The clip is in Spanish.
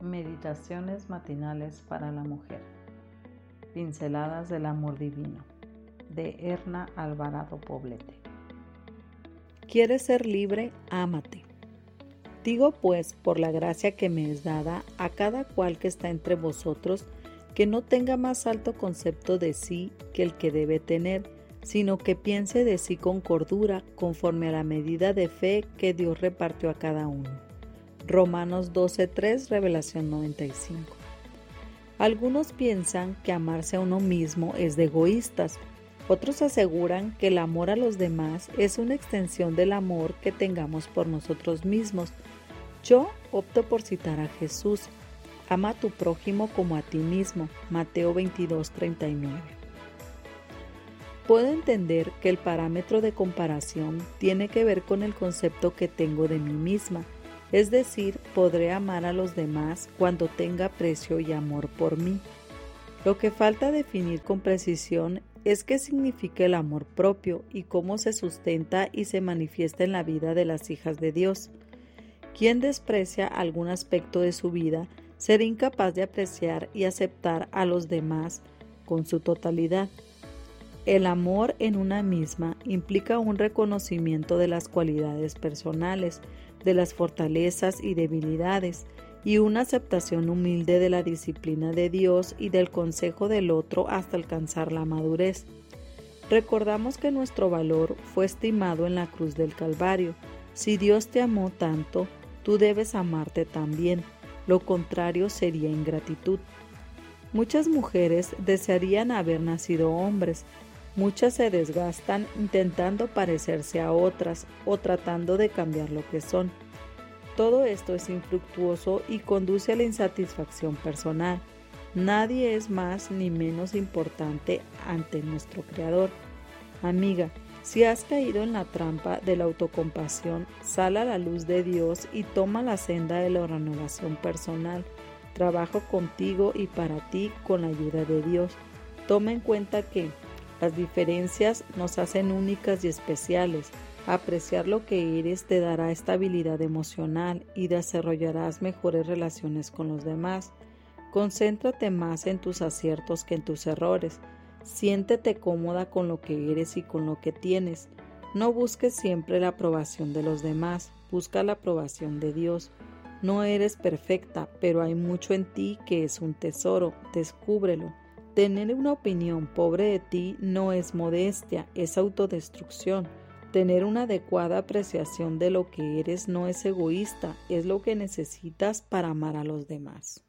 Meditaciones matinales para la mujer. Pinceladas del amor divino. De Erna Alvarado Poblete. ¿Quieres ser libre? Ámate. Digo pues, por la gracia que me es dada, a cada cual que está entre vosotros, que no tenga más alto concepto de sí que el que debe tener, sino que piense de sí con cordura, conforme a la medida de fe que Dios repartió a cada uno Romanos 12.3, Revelación 95. Algunos piensan que amarse a uno mismo es de egoístas. Otros aseguran que el amor a los demás es una extensión del amor que tengamos por nosotros mismos. Yo opto por citar a Jesús. Ama a tu prójimo como a ti mismo. Mateo 22.39. Puedo entender que el parámetro de comparación tiene que ver con el concepto que tengo de mí misma es decir, podré amar a los demás cuando tenga aprecio y amor por mí. Lo que falta definir con precisión es qué significa el amor propio y cómo se sustenta y se manifiesta en la vida de las hijas de Dios. Quien desprecia algún aspecto de su vida será incapaz de apreciar y aceptar a los demás con su totalidad. El amor en una misma implica un reconocimiento de las cualidades personales, de las fortalezas y debilidades, y una aceptación humilde de la disciplina de Dios y del consejo del otro hasta alcanzar la madurez. Recordamos que nuestro valor fue estimado en la cruz del Calvario. Si Dios te amó tanto, tú debes amarte también. Lo contrario sería ingratitud. Muchas mujeres desearían haber nacido hombres, Muchas se desgastan intentando parecerse a otras o tratando de cambiar lo que son. Todo esto es infructuoso y conduce a la insatisfacción personal. Nadie es más ni menos importante ante nuestro Creador. Amiga, si has caído en la trampa de la autocompasión, sal a la luz de Dios y toma la senda de la renovación personal. Trabajo contigo y para ti con la ayuda de Dios. Toma en cuenta que las diferencias nos hacen únicas y especiales. Apreciar lo que eres te dará estabilidad emocional y desarrollarás mejores relaciones con los demás. Concéntrate más en tus aciertos que en tus errores. Siéntete cómoda con lo que eres y con lo que tienes. No busques siempre la aprobación de los demás, busca la aprobación de Dios. No eres perfecta, pero hay mucho en ti que es un tesoro, descúbrelo. Tener una opinión pobre de ti no es modestia, es autodestrucción. Tener una adecuada apreciación de lo que eres no es egoísta, es lo que necesitas para amar a los demás.